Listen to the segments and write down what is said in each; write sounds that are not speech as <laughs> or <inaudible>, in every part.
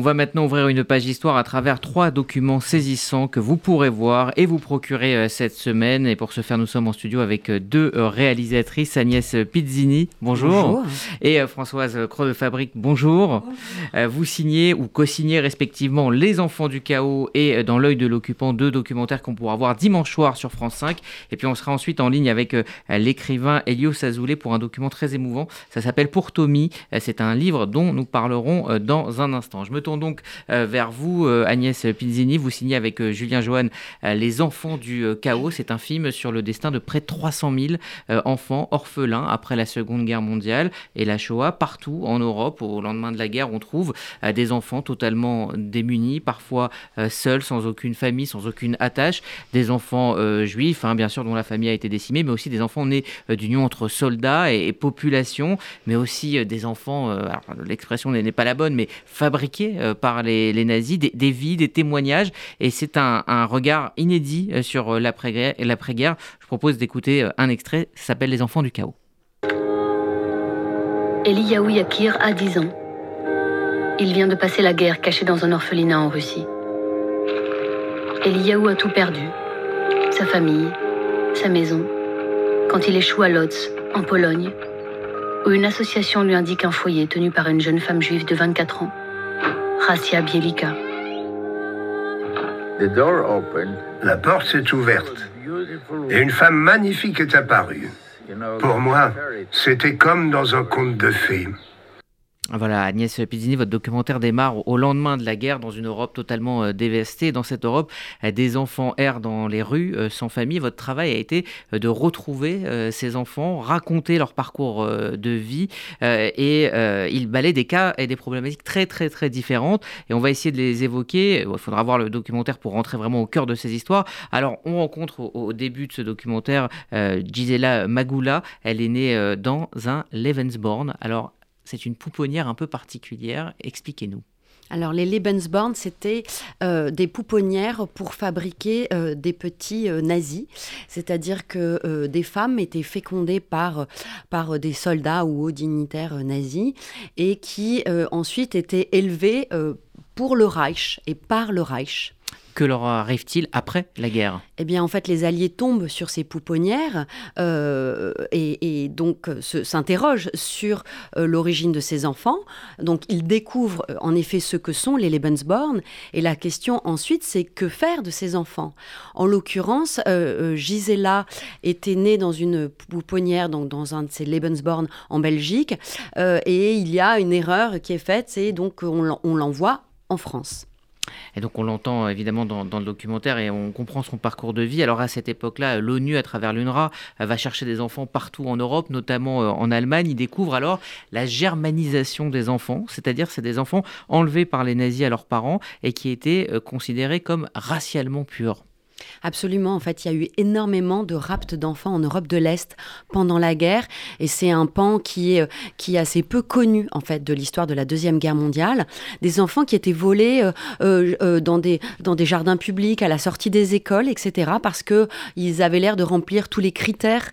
On va maintenant ouvrir une page histoire à travers trois documents saisissants que vous pourrez voir et vous procurer euh, cette semaine. Et pour ce faire, nous sommes en studio avec euh, deux euh, réalisatrices, Agnès Pizzini, bonjour, et Françoise Croix de Fabrique, bonjour. Vous signez ou co-signez respectivement Les Enfants du Chaos et Dans l'œil de l'occupant, deux documentaires qu'on pourra voir dimanche soir sur France 5. Et puis on sera ensuite en ligne avec l'écrivain Elio Sazoulé pour un document très émouvant. Ça s'appelle Pour Tommy. C'est un livre dont nous parlerons dans un instant. Je me donc euh, vers vous, euh, Agnès Pizzini. Vous signez avec euh, Julien Johan Les Enfants du Chaos. C'est un film sur le destin de près de 300 000 enfants orphelins après la Seconde Guerre mondiale et la Shoah. Partout en Europe, au lendemain de la guerre, on trouve des enfants totalement démunis, parfois seuls, sans aucune famille, sans aucune attache. Des enfants juifs, hein, bien sûr, dont la famille a été décimée, mais aussi des enfants nés d'union entre soldats et, population, mais aussi des enfants, l'expression n'est pas la bonne, mais fabriqués par les, nazis, des, vies, des témoignages, et c'est un, regard inédit euh, sur euh, l'après-guerre. Je propose d'écouter un extrait, ça s'appelle Les enfants du chaos. Eliyahu Yakir a 10 ans. Il vient de passer la guerre caché dans un orphelinat en Russie. Eliyahu a tout perdu. Sa famille, sa maison. Quand il échoue à Lodz, en Pologne, où une association lui indique un foyer tenu par une jeune femme juive de 24 ans. Bielika. La porte s'est ouverte et une femme magnifique est apparue. Pour moi, c'était comme dans un conte de fées. Voilà, Agnès Pizzini, votre documentaire démarre au lendemain de la guerre dans une Europe totalement euh, dévastée. Dans cette Europe, euh, des enfants errent dans les rues euh, sans famille. Votre travail a été de retrouver ces enfants, raconter leur parcours de vie et ils balaient des cas et des problématiques très très très différentes. Et on va essayer de les évoquer. Il faudra voir le documentaire pour rentrer vraiment au cœur de ces histoires. Alors, on rencontre au, début de ce documentaire Gisela Magula. Elle est née dans un Levensborn. Alors, c'est une pouponnière un peu particulière. Expliquez-nous. Alors les Lebensborn, c'était euh, des pouponnières pour fabriquer euh, des petits euh, nazis, c'est-à-dire que des femmes étaient fécondées par, par des soldats ou hauts dignitaires nazis et qui ensuite étaient élevées pour le Reich et par le Reich. Que leur arrive-t-il après la guerre? Eh bien, en fait, les Alliés tombent sur ces pouponnières euh, et, donc s'interrogent sur euh, l'origine de ces enfants. Donc, ils découvrent euh, en effet ce que sont les Lebensborn. Et la question ensuite, c'est que faire de ces enfants? En l'occurrence, Gisela était née dans une pouponnière, donc dans un de ces Lebensborn en Belgique. et il y a une erreur qui est faite, c'est donc on l'envoie en France. Et donc on l'entend évidemment dans, le documentaire et on comprend son parcours de vie. Alors à cette époque-là, l'ONU, à travers l'UNRWA, va chercher des enfants partout en Europe, notamment euh, en Allemagne. Il découvre alors la germanisation des enfants, c'est-à-dire c'est des enfants enlevés par les nazis à leurs parents et qui étaient euh, considérés comme racialement purs. Absolument. En fait, il y a eu énormément de rapts d'enfants en Europe de l'Est pendant la guerre. Et c'est un pan qui est, qui est assez peu connu, en fait, de l'histoire de la Deuxième Guerre mondiale. Des enfants qui étaient volés euh, euh, euh, dans, des, dans des jardins publics, à la sortie des écoles, etc. Parce qu'ils avaient l'air de remplir tous les critères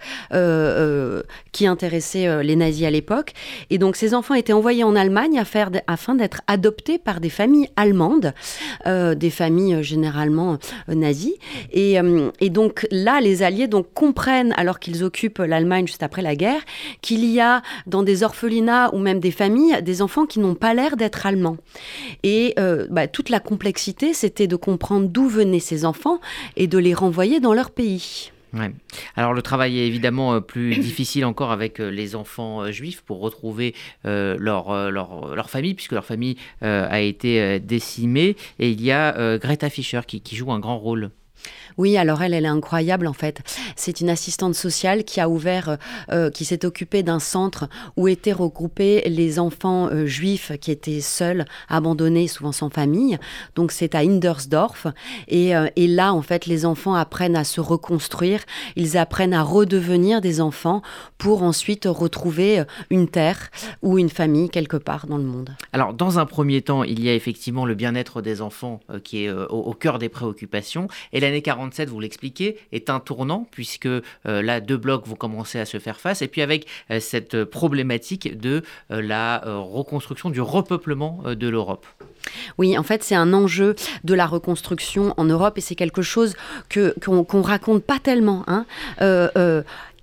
qui intéressaient les nazis à l'époque. Et donc, ces enfants étaient envoyés en Allemagne afin d'être adoptés par des familles allemandes, des familles généralement nazies. Euh, et, donc là, les Alliés comprennent, alors qu'ils occupent l'Allemagne juste après la guerre, qu'il y a dans des orphelinats ou même des familles des enfants qui n'ont pas l'air d'être allemands. Et euh, bah, toute la complexité, c'était de comprendre d'où venaient ces enfants et de les renvoyer dans leur pays. Alors le travail est évidemment euh, plus <coughs> difficile encore avec les enfants juifs pour retrouver leur, famille, puisque leur famille a été décimée. Et il y a Greta Fischer qui joue un grand rôle. Oui, alors elle, elle est incroyable en fait. C'est une assistante sociale qui a ouvert, euh, euh, qui s'est occupée d'un centre où étaient regroupés les enfants euh, juifs qui étaient seuls, abandonnés, souvent sans famille. Donc c'est à Indersdorf. Et, là, en fait, les enfants apprennent à se reconstruire, ils apprennent à redevenir des enfants pour ensuite retrouver une terre ou une famille quelque part dans le monde. Alors, dans un premier temps, il y a effectivement le bien-être des enfants qui est au, au, cœur des préoccupations. Et l'année 47, vous l'expliquez, est un tournant, puisque là, deux blocs vont commencer à se faire face, et puis avec cette problématique de la reconstruction, du repeuplement de l'Europe. Oui, en fait, c'est un enjeu de la reconstruction en Europe et c'est quelque chose qu'on raconte pas tellement. Hein.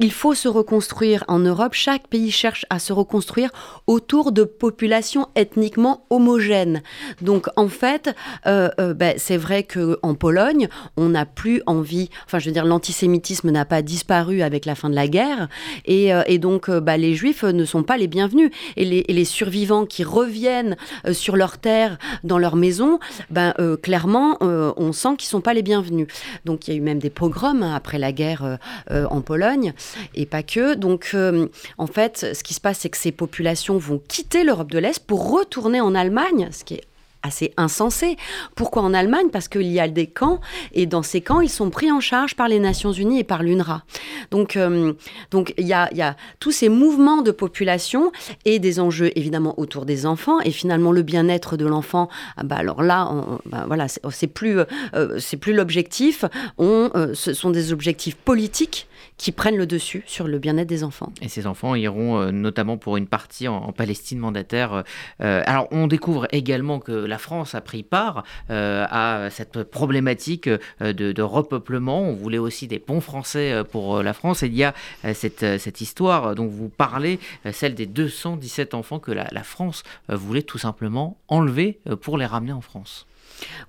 Il faut se reconstruire en Europe. Chaque pays cherche à se reconstruire autour de populations ethniquement homogènes. Donc en fait, euh, euh, ben, c'est vrai qu'en Pologne, on n'a plus envie, enfin je veux dire, l'antisémitisme n'a pas disparu avec la fin de la guerre. Et, euh, donc ben, les juifs ne sont pas les bienvenus. Et les, survivants qui reviennent sur leur terre, dans leur maison, ben, clairement, on sent qu'ils ne sont pas les bienvenus. Donc il y a eu même des pogroms hein, après la guerre en Pologne et pas que. Donc, euh, en fait, ce qui se passe, c'est que ces populations vont quitter l'Europe de l'Est pour retourner en Allemagne, ce qui est assez insensé. Pourquoi en Allemagne? Parce qu'il y a des camps et dans ces camps, ils sont pris en charge par les Nations Unies et par l'UNRWA. Donc, euh, donc il y a, y a tous ces mouvements de population et des enjeux évidemment autour des enfants et finalement le bien-être de l'enfant. Ah bah alors là, bah voilà, c'est plus euh, c'est plus l'objectif. On, ce sont des objectifs politiques qui prennent le dessus sur le bien-être des enfants. Et ces enfants iront notamment pour une partie en, Palestine mandataire. alors on découvre également que la France a pris part euh, à cette problématique euh, de, repeuplement. On voulait aussi des ponts français euh, pour la France. Et il y a cette, cette histoire dont vous parlez, celle des 217 enfants que la France voulait tout simplement enlever pour les ramener en France.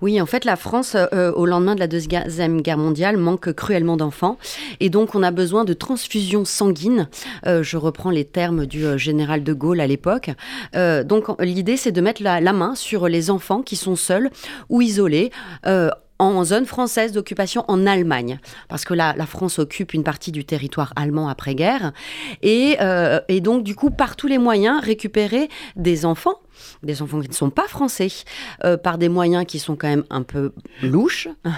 Oui, en fait, la France, euh, au lendemain de la Deuxième Guerre mondiale, manque cruellement d'enfants. Et donc, on a besoin de transfusions sanguines. Euh, je reprends les termes du euh, général de Gaulle à l'époque. donc, l'idée, c'est de mettre la, main sur les enfants qui sont seuls ou isolés en zone française d'occupation en Allemagne, parce que la, la, France occupe une partie du territoire allemand après-guerre, et, donc du coup par tous les moyens récupérer des enfants des enfants qui ne sont pas français, euh, par des moyens qui sont quand même un peu louches. <laughs>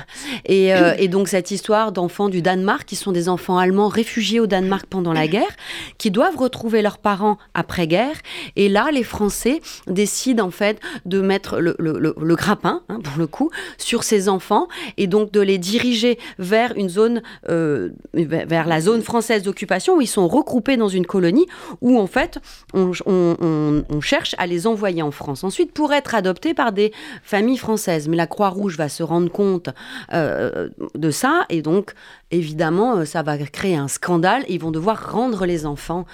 Et, euh, et donc cette histoire d'enfants du Danemark, qui sont des enfants allemands réfugiés au Danemark pendant la guerre, qui doivent retrouver leurs parents après-guerre. Et là, les Français décident en fait de mettre le, le, le, grappin, hein, pour le coup, sur ces enfants, et donc de les diriger vers une zone, euh, vers la zone française d'occupation, où ils sont regroupés dans une colonie, où en fait on, on, on cherche à les envoyer en France ensuite pour être adoptés par des familles françaises. Mais la Croix-Rouge va se rendre compte euh, de ça et donc évidemment euh, ça va créer un scandale. Ils vont devoir rendre les enfants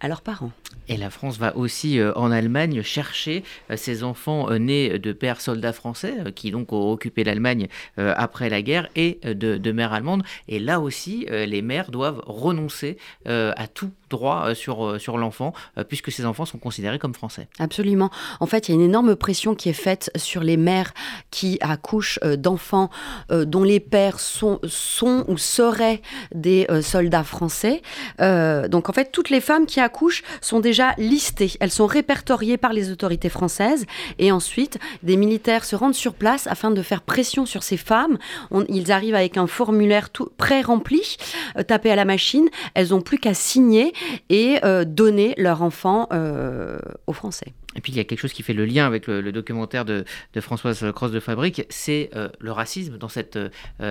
à leurs parents. Et la France va aussi euh, en Allemagne chercher ces enfants nés de pères soldats français qui donc ont occupé l'Allemagne après la guerre et de, de mères allemandes. Et là aussi, les mères doivent renoncer à tout droit euh, sur, euh, sur l'enfant, euh, puisque ces enfants sont considérés comme français. Absolument. En fait, il y a une énorme pression qui est faite sur les mères qui accouchent d'enfants dont les pères sont, sont ou seraient des soldats français. donc, en fait, toutes les femmes qui accouchent sont déjà listées. Elles sont répertoriées par les autorités françaises. Et ensuite, des militaires se rendent sur place afin de faire pression sur ces femmes. ils arrivent avec un formulaire tout pré-rempli, tapé à la machine. Elles n'ont plus qu'à signer et euh, donner leur enfant euh, aux Français. Et puis il y a quelque chose qui fait le lien avec le, documentaire de, Françoise Cross de Fabrique, c'est euh, le racisme dans cette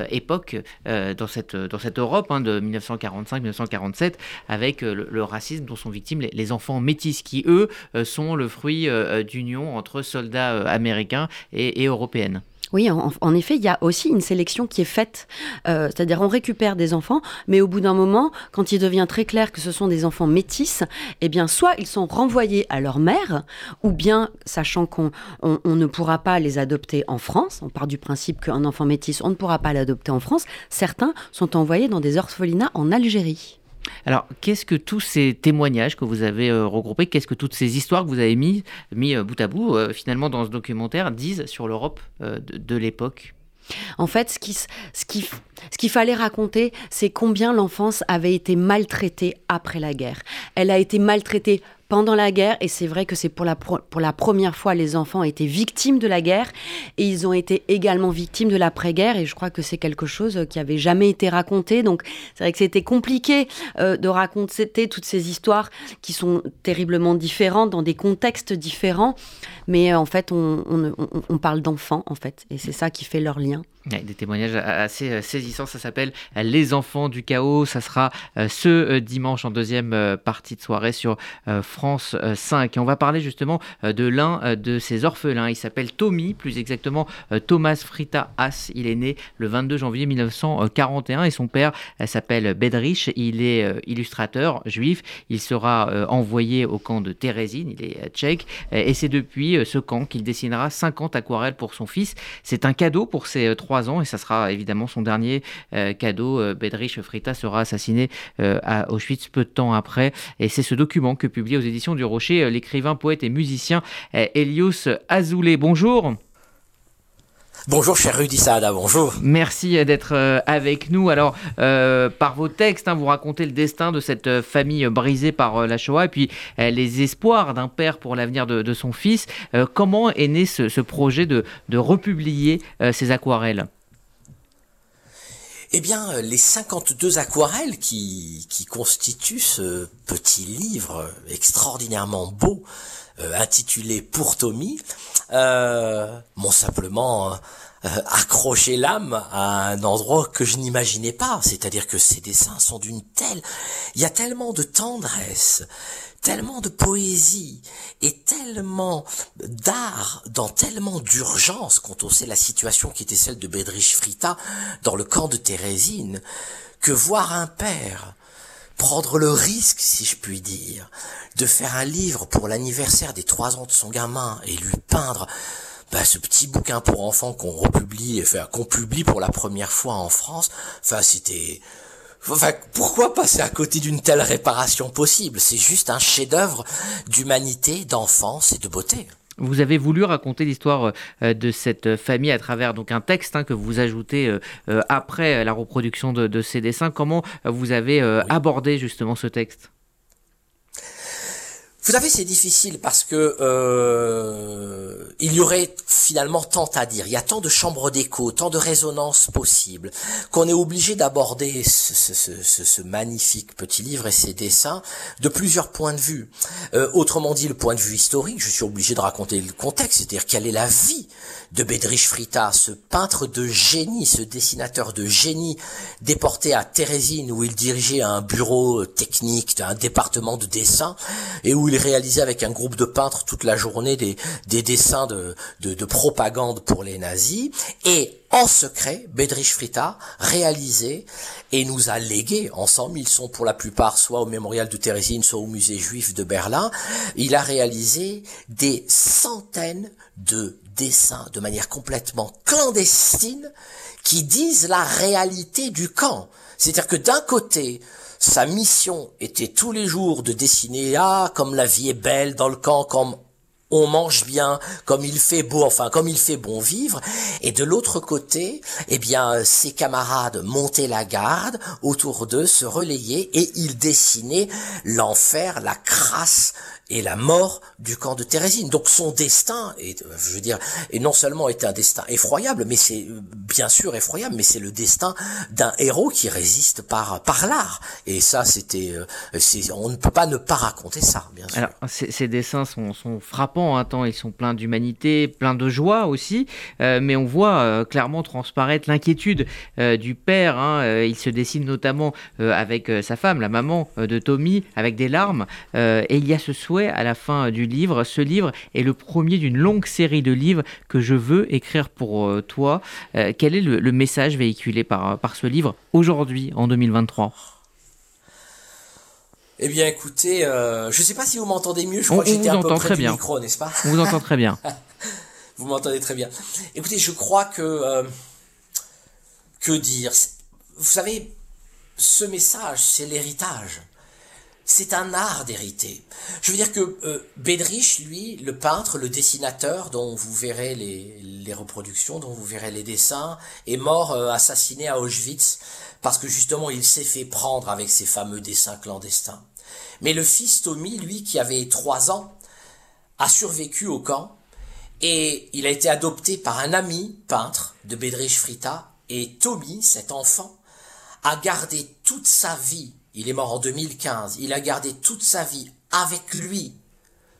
époque, dans, cette, dans cette Europe hein, de 1945-1947, avec le, racisme dont sont victimes les, enfants métis, qui eux sont le fruit d'union entre soldats américains et, et européennes. Oui, en, effet, il y a aussi une sélection qui est faite. Euh, c'est-à-dire, on récupère des enfants, mais au bout d'un moment, quand il devient très clair que ce sont des enfants métis, eh bien, soit ils sont renvoyés à leur mère, ou bien, sachant qu'on ne pourra pas les adopter en France, on part du principe qu'un enfant métis, on ne pourra pas l'adopter en France, certains sont envoyés dans des orphelinats en Algérie. Alors, qu'est-ce que tous ces témoignages que vous avez euh, regroupés, qu'est-ce que toutes ces histoires que vous avez mis, mis euh, bout à bout, euh, finalement, dans ce documentaire, disent sur l'Europe de, l'époque? En fait, ce qu'il ce fallait raconter, c'est combien l'enfance avait été maltraitée après la guerre. Elle a été maltraitée pendant la guerre, et c'est vrai que c'est pour la, première fois les enfants ont été victimes de la guerre, et ils ont été également victimes de l'après-guerre, et je crois que c'est quelque chose qui avait jamais été raconté, donc c'est vrai que c'était compliqué euh, de raconter toutes ces histoires qui sont terriblement différentes, dans des contextes différents, mais euh, en fait on, on, on parle d'enfants, en fait, et c'est ça qui fait leur lien. Des témoignages assez euh, saisissants, ça s'appelle Les enfants du chaos, ça sera euh, ce euh, dimanche en deuxième partie de soirée sur France 5. Et on va parler justement de l'un de ces orphelins, il s'appelle Tommy, plus exactement Thomas Frita Haas, il est né le 22 janvier 1941 et son père s'appelle Bedrich, il est illustrateur juif, il sera envoyé au camp de Thérésine, il est tchèque, et c'est depuis ce camp qu'il dessinera 50 aquarelles pour son fils. C'est un cadeau pour ses trois ans et ça sera évidemment son dernier euh, cadeau. Euh, Bedrich Frita sera assassiné euh, à Auschwitz peu de temps après et c'est ce document que publie aux éditions du Rocher l'écrivain, poète et musicien Elios Azoulay. Bonjour. Bonjour cher Rudy Saada, bonjour. Merci d'être euh, avec nous. Alors, euh, par vos textes, hein, vous racontez le destin de cette euh, famille brisée par la Shoah et puis les espoirs d'un père pour l'avenir de, son fils. comment est né ce, projet de, republier ces aquarelles? Eh bien, les 52 aquarelles qui, qui constituent ce petit livre extraordinairement beau euh, intitulé Pour Tommy, euh, m'ont simplement euh, accroché l'âme à un endroit que je n'imaginais pas. C'est-à-dire que ces dessins sont d'une telle... Il y a tellement de tendresse, tellement de poésie et tellement d'art dans tellement d'urgence quand on sait la situation qui était celle de Bedrich Frita dans le camp de Thérésine, que voir un père prendre le risque, si je puis dire, de faire un livre pour l'anniversaire des trois ans de son gamin et lui peindre bah, ce petit bouquin pour enfants qu'on republie, enfin, qu'on publie pour la première fois en France, enfin, c'était, Enfin, pourquoi passer à côté d'une telle réparation possible? C'est juste un chef-d'œuvre d'humanité, d'enfance et de beauté. Vous avez voulu raconter l'histoire euh, de cette famille à travers donc un texte hein, que vous ajoutez euh, euh, après la reproduction de, ces dessins. Comment vous avez abordé justement ce texte? Vous savez, c'est difficile parce que euh, il y aurait finalement tant à dire. Il y a tant de chambres d'écho, tant de résonances possibles, qu'on est obligé d'aborder ce, magnifique petit livre et ses dessins de plusieurs points de vue. Euh, autrement dit, le point de vue historique, je suis obligé de raconter le contexte, c'est-à-dire quelle est la vie de Bedrich Frita, ce peintre de génie, ce dessinateur de génie, déporté à Thérésine où il dirigeait un bureau technique, un département de dessin, et où il réalisait avec un groupe de peintres toute la journée des, des dessins de, de, de propagande pour les nazis, et en secret, Bedrich Frita réalisait et nous a légué ensemble, ils sont pour la plupart soit au mémorial de Thérésine, soit au musée juif de Berlin, il a réalisé des centaines de dessins de manière complètement clandestine qui disent la réalité du camp. C'est-à-dire que d'un côté, sa mission était tous les jours de dessiner, ah, comme la vie est belle dans le camp, comme on mange bien, comme il fait beau, enfin comme il fait bon vivre, et de l'autre côté, eh bien, ses camarades montaient la garde autour d'eux, se relayaient, et ils dessinaient l'enfer, la crasse et la mort du camp de Thérésine. Donc son destin, est, je veux dire, et non seulement était un destin effroyable, mais c'est bien sûr effroyable, mais c'est le destin d'un héros qui résiste par par l'art. Et ça, c'était, euh, on ne peut pas ne pas raconter ça, bien sûr. Alors, ces, dessins sont, sont frappants, hein, ils sont pleins d'humanité, pleins de joie aussi, euh, mais on voit euh, clairement transparaître l'inquiétude du père. Hein, il se dessine notamment avec sa femme, la maman de Tommy, avec des larmes, et il y a ce souhait à la fin du livre. Ce livre est le premier d'une longue série de livres que je veux écrire pour euh, toi. Euh, quel est le, message véhiculé par, par ce livre aujourd'hui, en 2023 eh bien, écoutez, euh, je ne sais pas si vous m'entendez mieux. Je crois que j'étais un peu près du micro, n'est-ce pas On vous entend très bien. <laughs> vous m'entendez très bien. Écoutez, je crois que que dire Vous savez, ce message, c'est l'héritage c'est un art d'hériter. Je veux dire que euh, Bedrich, lui, le peintre, le dessinateur, dont vous verrez les, reproductions, dont vous verrez les dessins, est mort euh, assassiné à Auschwitz parce que justement il s'est fait prendre avec ses fameux dessins clandestins. Mais le fils Tommy, lui, qui avait trois ans, a survécu au camp et il a été adopté par un ami peintre de Bedrich Frita et Tommy, cet enfant, a gardé toute sa vie il est mort en 2015. Il a gardé toute sa vie avec lui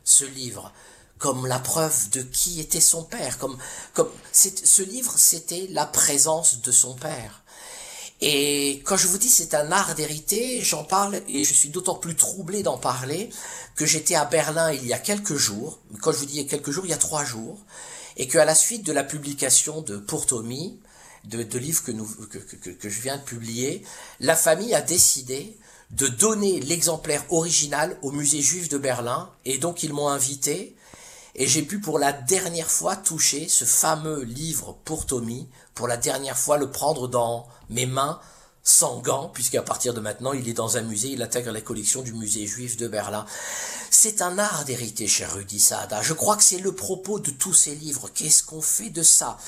ce livre comme la preuve de qui était son père, comme, comme ce livre, c'était la présence de son père. Et quand je vous dis c'est un art d'hériter, j'en parle et je suis d'autant plus troublé d'en parler que j'étais à Berlin il y a quelques jours, quand je vous dis il y a quelques jours, il y a trois jours, et qu'à la suite de la publication de Pour Tommy, de, de livres que, je viens de publier, la famille a décidé de donner l'exemplaire original au musée juif de Berlin, et donc ils m'ont invité, et j'ai pu pour la dernière fois toucher ce fameux livre pour Tommy, pour la dernière fois le prendre dans mes mains sans gants, puisqu'à partir de maintenant, il est dans un musée, il intègre la collection du musée juif de Berlin. C'est un art d'hériter, cher Rudy Saada. Je crois que c'est le propos de tous ces livres. Qu'est-ce qu'on fait de ça?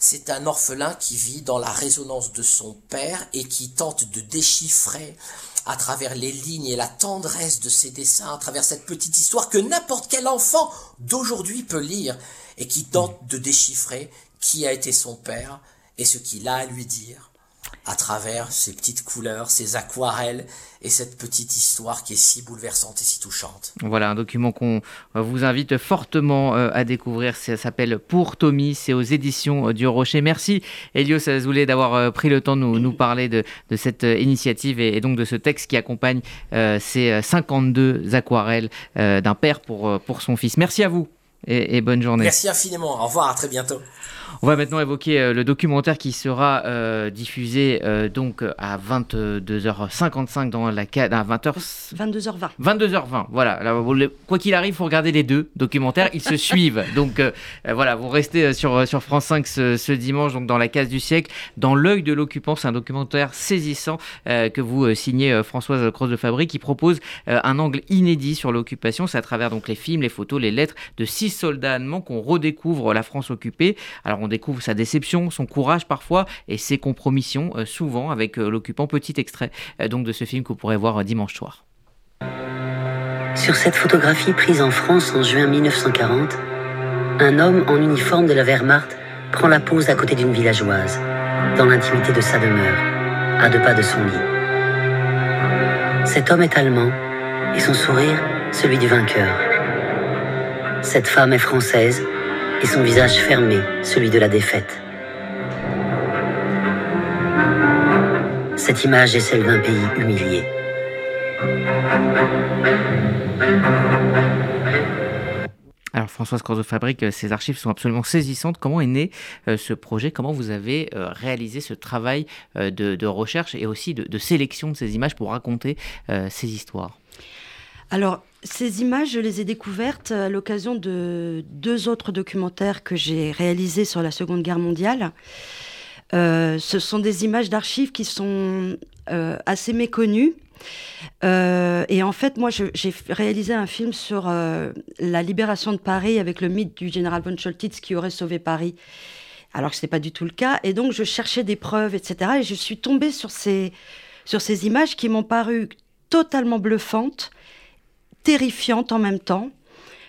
C'est un orphelin qui vit dans la résonance de son père et qui tente de déchiffrer à travers les lignes et la tendresse de ses dessins, à travers cette petite histoire que n'importe quel enfant d'aujourd'hui peut lire et qui tente de déchiffrer qui a été son père et ce qu'il a à lui dire à travers ces petites couleurs, ces aquarelles et cette petite histoire qui est si bouleversante et si touchante. Voilà, un document qu'on euh, vous invite fortement euh, à découvrir. Ça s'appelle Pour Tommy, c'est aux éditions euh, du Rocher. Merci Elios Azoulay d'avoir pris le temps de nous, parler de, cette initiative et, donc de ce texte qui accompagne ces 52 aquarelles d'un père pour, pour son fils. Merci à vous et, et bonne journée. Merci infiniment. Au revoir, à très bientôt. On va maintenant évoquer euh, le documentaire qui sera euh, diffusé euh, donc à 22h55 dans la à 20h 22h20. 22h20. Voilà. quoi qu'il arrive, faut regarder les deux documentaires, ils se suivent. <laughs> Donc voilà, vous restez sur sur France 5 ce, dimanche donc dans la case du siècle, dans l'œil de l'occupant, c'est un documentaire saisissant que vous signez Françoise Cross de Fabry qui propose un angle inédit sur l'occupation, c'est à travers donc les films, les photos, les lettres de six soldats allemands qu'on redécouvre la France occupée. Alors on découvre sa déception, son courage parfois et ses compromissions, euh, souvent avec euh, l'occupant. Petit extrait euh, donc de ce film que vous pourrez voir dimanche soir. Sur cette photographie prise en France en juin 1940, un homme en uniforme de la Wehrmacht prend la pose à côté d'une villageoise, dans l'intimité de sa demeure, à deux pas de son lit. Cet homme est allemand et son sourire celui du vainqueur. Cette femme est française et son visage fermé, celui de la défaite. Cette image est celle d'un pays humilié. Alors Françoise Corzo Fabrique, ces archives sont absolument saisissantes. Comment est né euh, ce projet? Comment vous avez euh, réalisé ce travail euh, de, recherche et aussi de, sélection de ces images pour raconter ces histoires? Alors, ces images, je les ai découvertes à l'occasion de deux autres documentaires que j'ai réalisés sur la Seconde Guerre mondiale. Euh, ce sont des images d'archives qui sont euh, assez méconnues. Euh, et en fait, moi, j'ai réalisé un film sur la libération de Paris avec le mythe du général von Scholtitz qui aurait sauvé Paris, alors que ce n'est pas du tout le cas. Et donc, je cherchais des preuves, etc. Et je suis tombée sur ces, sur ces images qui m'ont paru totalement bluffantes terrifiante en même temps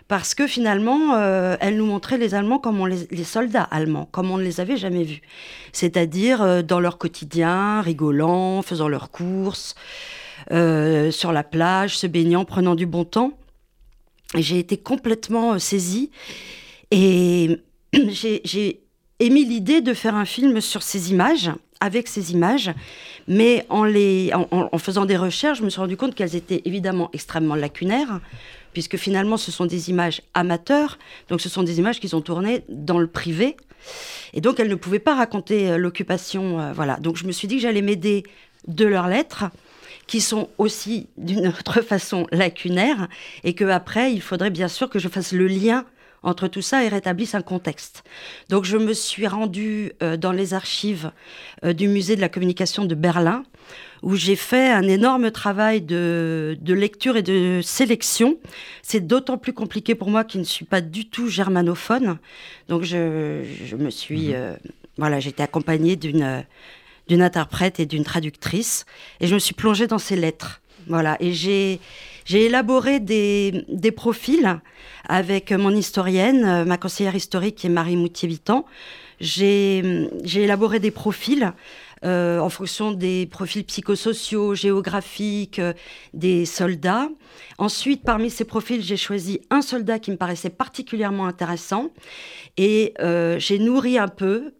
parce que finalement, euh, elle nous montrait les Allemands comme on les, soldats allemands, comme on ne les avait jamais vus. C'est-à-dire euh, dans leur quotidien, rigolant, faisant leurs courses, euh, sur la plage, se baignant, prenant du bon temps. J'ai été complètement saisie et <clears throat> j'ai émis l'idée de faire un film sur ces images, avec ces images, mais en, faisant des recherches, je me suis rendu compte qu'elles étaient évidemment extrêmement lacunaires, puisque finalement ce sont des images amateurs, donc ce sont des images qui sont tournées dans le privé, et donc elles ne pouvaient pas raconter euh, l'occupation. Euh, voilà, donc je me suis dit que j'allais m'aider de leurs lettres qui sont aussi d'une autre <laughs> façon lacunaires et que après il faudrait bien sûr que je fasse le lien entre tout ça et rétablisse un contexte. Donc je me suis rendue euh, dans les archives euh, du musée de la communication de Berlin, où j'ai fait un énorme travail de, lecture et de sélection. C'est d'autant plus compliqué pour moi qui ne suis pas du tout germanophone. Donc je, me suis... Mhm. Euh, voilà, j'ai été accompagnée d'une d'une interprète et d'une traductrice, et je me suis plongée dans ces lettres. Voilà, et j'ai J'ai élaboré des, profils avec mon historienne, ma conseillère historique qui est Marie Moutier-Vitan. J'ai élaboré des profils euh, en fonction des profils psychosociaux, géographiques euh, des soldats. Ensuite, parmi ces profils, j'ai choisi un soldat qui me paraissait particulièrement intéressant et euh, j'ai nourri un peu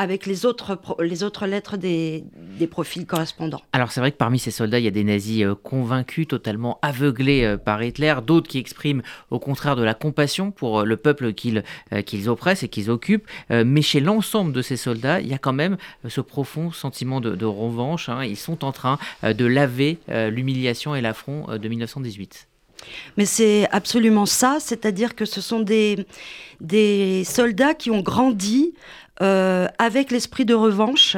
avec les autres, les autres lettres des, des profils correspondants. Alors c'est vrai que parmi ces soldats, il y a des nazis euh, convaincus, totalement aveuglés euh, par Hitler, d'autres qui expriment au contraire de la compassion pour euh, le peuple qu'ils qu'ils oppressent et qu'ils occupent. mais chez l'ensemble de ces soldats, il y a quand même ce profond sentiment de, revanche. Hein. Ils sont en train de laver l'humiliation et l'affront de 1918. Mais c'est absolument ça, c'est-à-dire que ce sont des, des soldats qui ont grandi euh, avec l'esprit de revanche,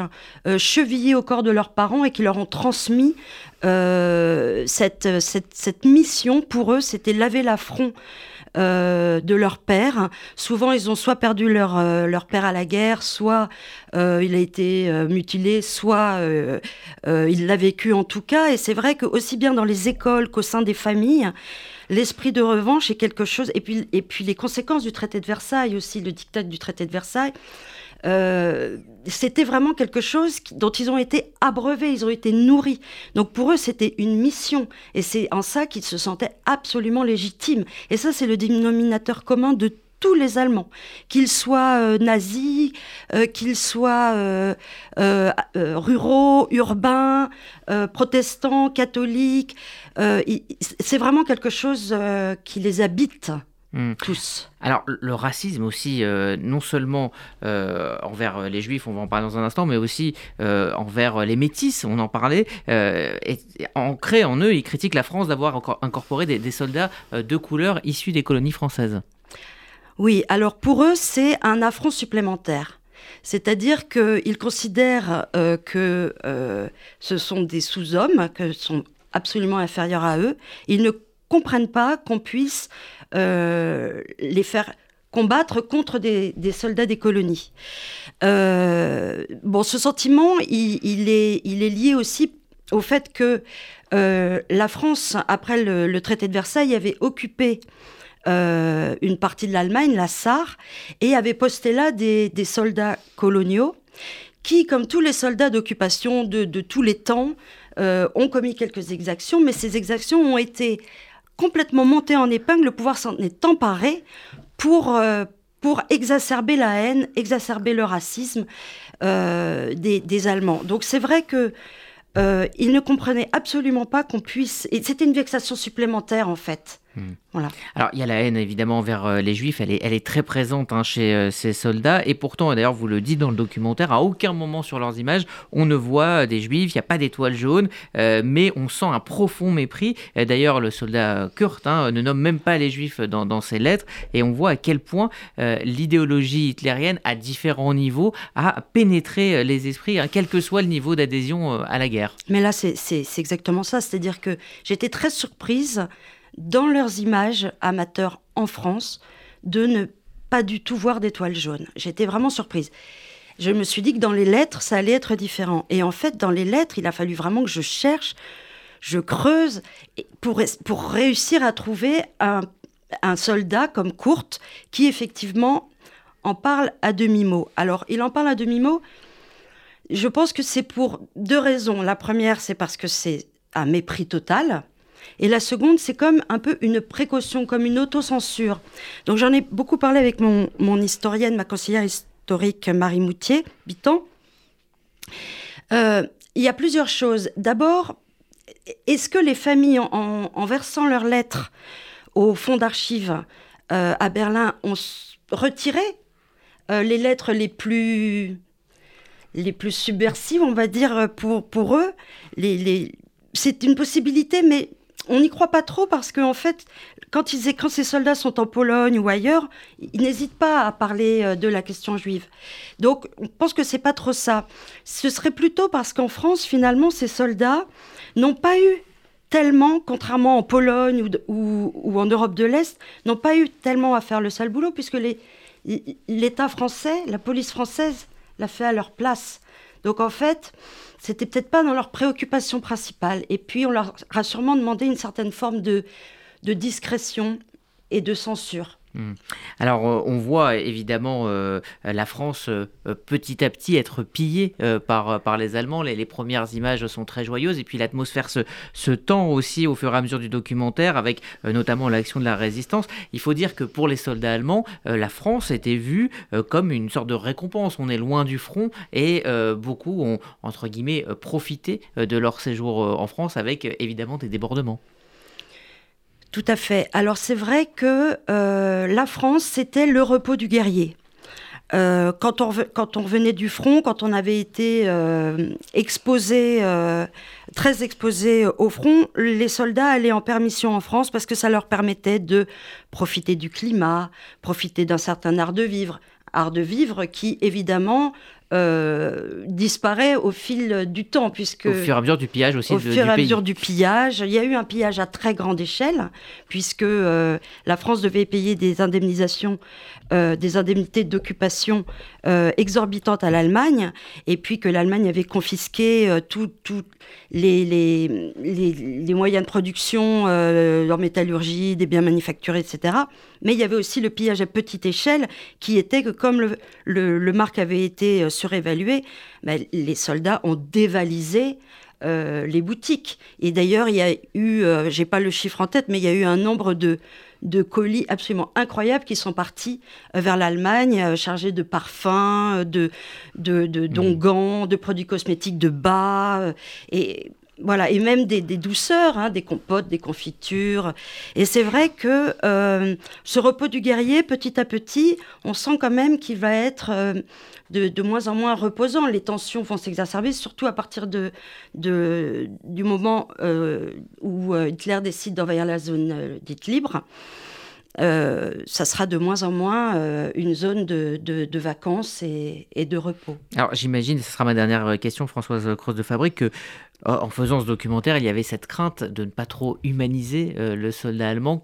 euh, chevillés au corps de leurs parents et qui leur ont transmis euh, cette, cette, cette, mission. Pour eux, c'était laver l'affront. de leur père. Souvent, ils ont soit perdu leur, leur père à la guerre, soit il a été mutilé, soit il l'a vécu en tout cas. Et c'est vrai que aussi bien dans les écoles qu'au sein des familles, l'esprit de revanche est quelque chose. Et puis, et puis les conséquences du traité de Versailles aussi, le dictat du traité de Versailles, euh, c'était vraiment quelque chose dont ils ont été abreuvés, ils ont été nourris. Donc pour eux, c'était une mission. Et c'est en ça qu'ils se sentaient absolument légitimes. Et ça, c'est le dénominateur commun de tous les Allemands, qu'ils soient euh, nazis, euh, qu'ils soient ruraux, urbains, protestants, catholiques. c'est vraiment quelque chose qui les habite. Hmm. Tous. Alors le racisme aussi, euh, non seulement euh, envers les juifs, on va en parler dans un instant, mais aussi euh, envers les métis, on en parlait, et, ancré en eux, ils critiquent la France d'avoir incorporé des, soldats de couleur issus des colonies françaises. Oui, alors pour eux, c'est un affront supplémentaire. C'est-à-dire qu'ils considèrent que ce sont des sous-hommes, que sont absolument inférieurs à eux. Ils ne comprennent pas qu'on puisse euh, les faire combattre contre des, soldats des colonies. Euh, bon, ce sentiment, il, est, lié aussi au fait que euh, la France, après le, traité de Versailles, avait occupé une partie de l'Allemagne, la Sarre, et avait posté là des, soldats coloniaux qui, comme tous les soldats d'occupation de, de, tous les temps, ont commis quelques exactions, mais ces exactions ont été complètement monté en épingle, le pouvoir s'en est emparé pour, euh, pour exacerber la haine, exacerber le racisme euh, des, Allemands. Donc c'est vrai que euh, ne comprenaient absolument pas qu'on puisse. Et c'était une vexation supplémentaire en fait. Hmm. Voilà. Alors il y a la haine évidemment envers euh, les juifs, elle est, elle est très présente hein, chez euh, ces soldats et pourtant, d'ailleurs vous le dites dans le documentaire, à aucun moment sur leurs images on ne voit des juifs, il n'y a pas d'étoile jaune, euh, mais on sent un profond mépris. D'ailleurs le soldat Kurt hein, ne nomme même pas les juifs dans, dans, ses lettres et on voit à quel point l'idéologie hitlérienne à différents niveaux a pénétré les esprits, hein, quel que soit le niveau d'adhésion à la guerre. Mais là c'est exactement ça, c'est-à-dire que j'étais très surprise dans leurs images amateurs en France de ne pas du tout voir d'étoiles jaunes. J'étais vraiment surprise. Je me suis dit que dans les lettres, ça allait être différent. Et en fait, dans les lettres, il a fallu vraiment que je cherche, je creuse pour, pour réussir à trouver un, un soldat comme Kurt qui effectivement en parle à demi-mot. Alors, il en parle à demi-mot. Je pense que c'est pour deux raisons. La première, c'est parce que c'est un mépris total et la seconde, c'est comme un peu une précaution, comme une autocensure. Donc j'en ai beaucoup parlé avec mon, historienne, ma conseillère historique Marie Moutier, Bitan. Euh, il y a plusieurs choses. D'abord, est-ce que les familles, en, versant leurs lettres au fonds d'archives euh, à Berlin, ont retiré euh, les lettres les plus les plus subversives, on va dire, pour, pour eux? C'est une possibilité, mais on n'y croit pas trop parce qu'en en fait, quand, ces soldats sont en Pologne ou ailleurs, ils n'hésitent pas à parler euh, de la question juive. Donc, on pense que c'est pas trop ça. Ce serait plutôt parce qu'en France, finalement, ces soldats n'ont pas eu tellement, contrairement en Pologne ou, ou, en Europe de l'Est, n'ont pas eu tellement à faire le sale boulot puisque l'État français, la police française, l'a fait à leur place. Donc en fait, c'était peut-être pas dans leur préoccupation principale. Et puis on leur a sûrement demandé une certaine forme de, de discrétion et de censure. Hmm. Alors, euh, on voit évidemment euh, la France euh, petit à petit être pillée par, par les Allemands. Les, premières images sont très joyeuses et puis l'atmosphère se, se, tend aussi au fur et à mesure du documentaire avec notamment l'action de la résistance. Il faut dire que pour les soldats allemands, la France était vue comme une sorte de récompense. On est loin du front et beaucoup ont, entre guillemets, profité de leur séjour en France avec évidemment des débordements. Tout à fait. Alors c'est vrai que euh, la France, c'était le repos du guerrier. Euh, quand, on, quand du front, quand on avait été euh, exposé, très exposé au front, les soldats allaient en permission en France parce que ça leur permettait de profiter du climat, profiter d'un certain art de vivre, art de vivre qui évidemment euh, disparaît au fil du temps, puisque au fur et à mesure du pillage aussi. Au fur et à mesure du pillage, il y a eu un pillage à très grande échelle, puisque euh, la France devait payer des indemnisations, euh, des indemnités d'occupation exorbitantes à l'Allemagne, et puis que l'Allemagne avait confisqué tous les, les, les, moyens de production, leur métallurgie, des biens manufacturés, etc. Mais il y avait aussi le pillage à petite échelle, qui était que comme le, le, le marque avait été surévalué, mais les soldats ont dévalisé euh, les boutiques. Et d'ailleurs, il y a eu, euh, j'ai pas le chiffre en tête, mais il y a eu un nombre de, de colis absolument incroyables qui sont partis euh, vers l'Allemagne, chargés de parfums, de, de, de mmh. d'ongans, de produits cosmétiques de bas. et voilà, et même des, douceurs, hein, des compotes, des confitures. Et c'est vrai que euh, ce repos du guerrier, petit à petit, on sent quand même qu'il va être euh, de, moins en moins reposant. Les tensions vont s'exacerber, surtout à partir de, du moment euh, où Hitler décide d'envahir la zone dite libre. ça sera de moins en moins une zone de, vacances et, et, de repos. Alors j'imagine, ce sera ma dernière question, Françoise Cross de Fabrique, que en faisant ce documentaire, il y avait cette crainte de ne pas trop humaniser euh, le soldat allemand.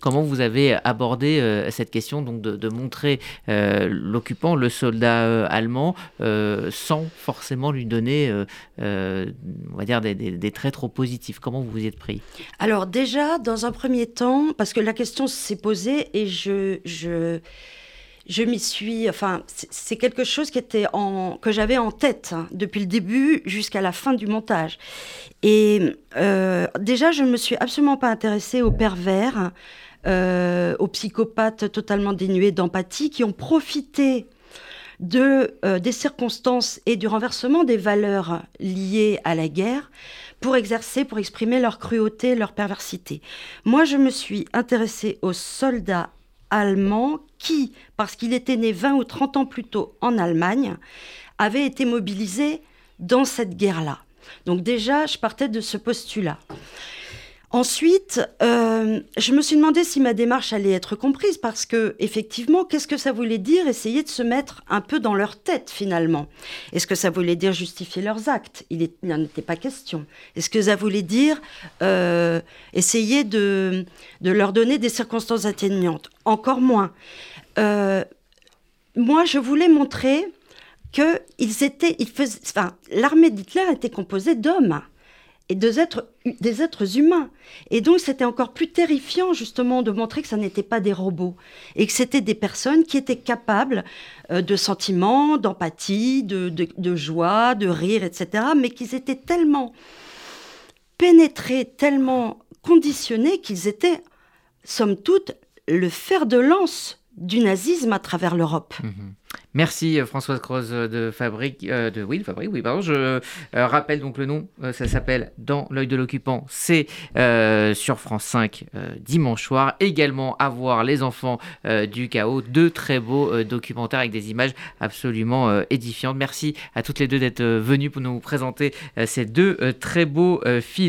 comment vous avez abordé euh, cette question donc de, montrer euh, l'occupant, le soldat allemand, sans forcément lui donner, on va dire, des, traits trop positifs? Comment vous vous y êtes pris? Alors déjà, dans un premier temps, parce que la question s'est posée et je, je je m'y suis, enfin, c'est quelque chose que j'avais en tête hein, depuis le début jusqu'à la fin du montage. Et euh, déjà, je ne me suis absolument pas intéressée aux pervers, euh, aux psychopathes totalement dénués d'empathie qui ont profité de, euh, des circonstances et du renversement des valeurs liées à la guerre pour exercer, pour exprimer leur cruauté, leur perversité. Moi, je me suis intéressée aux soldats allemand qui, parce qu'il était né 20 ou 30 ans plus tôt en Allemagne, avait été mobilisé dans cette guerre-là. Donc déjà, je partais de ce postulat. Ensuite, euh, je me suis demandé si ma démarche allait être comprise parce que, effectivement, qu'est-ce que ça voulait dire essayer de se mettre un peu dans leur tête finalement? Est-ce que ça voulait dire justifier leurs actes? Il n'en était pas question. Est-ce que ça voulait dire euh, essayer de, de leur donner des circonstances atténuantes? Encore moins. Euh, moi, je voulais montrer que ils étaient, ils faisaient, enfin, l'armée d'Hitler était composée d'hommes et des êtres, des êtres humains. Et donc c'était encore plus terrifiant justement de montrer que ça n'était pas des robots et que c'était des personnes qui étaient capables euh, de sentiments, d'empathie, de, de, joie, de rire, etc. Mais qu'ils étaient tellement pénétrés, tellement conditionnés qu'ils étaient, somme toute, le fer de lance du nazisme à travers l'Europe. Mhm. Merci euh, Françoise Croze de Fabrique, euh, de oui, pardon. Je euh, rappelle donc le nom, ça s'appelle Dans l'œil de l'occupant. C'est sur France 5 dimanche soir. Également à voir Les enfants du chaos, deux très beaux documentaires avec des images absolument édifiantes. Merci à toutes les deux d'être venues pour nous présenter ces deux très beaux films.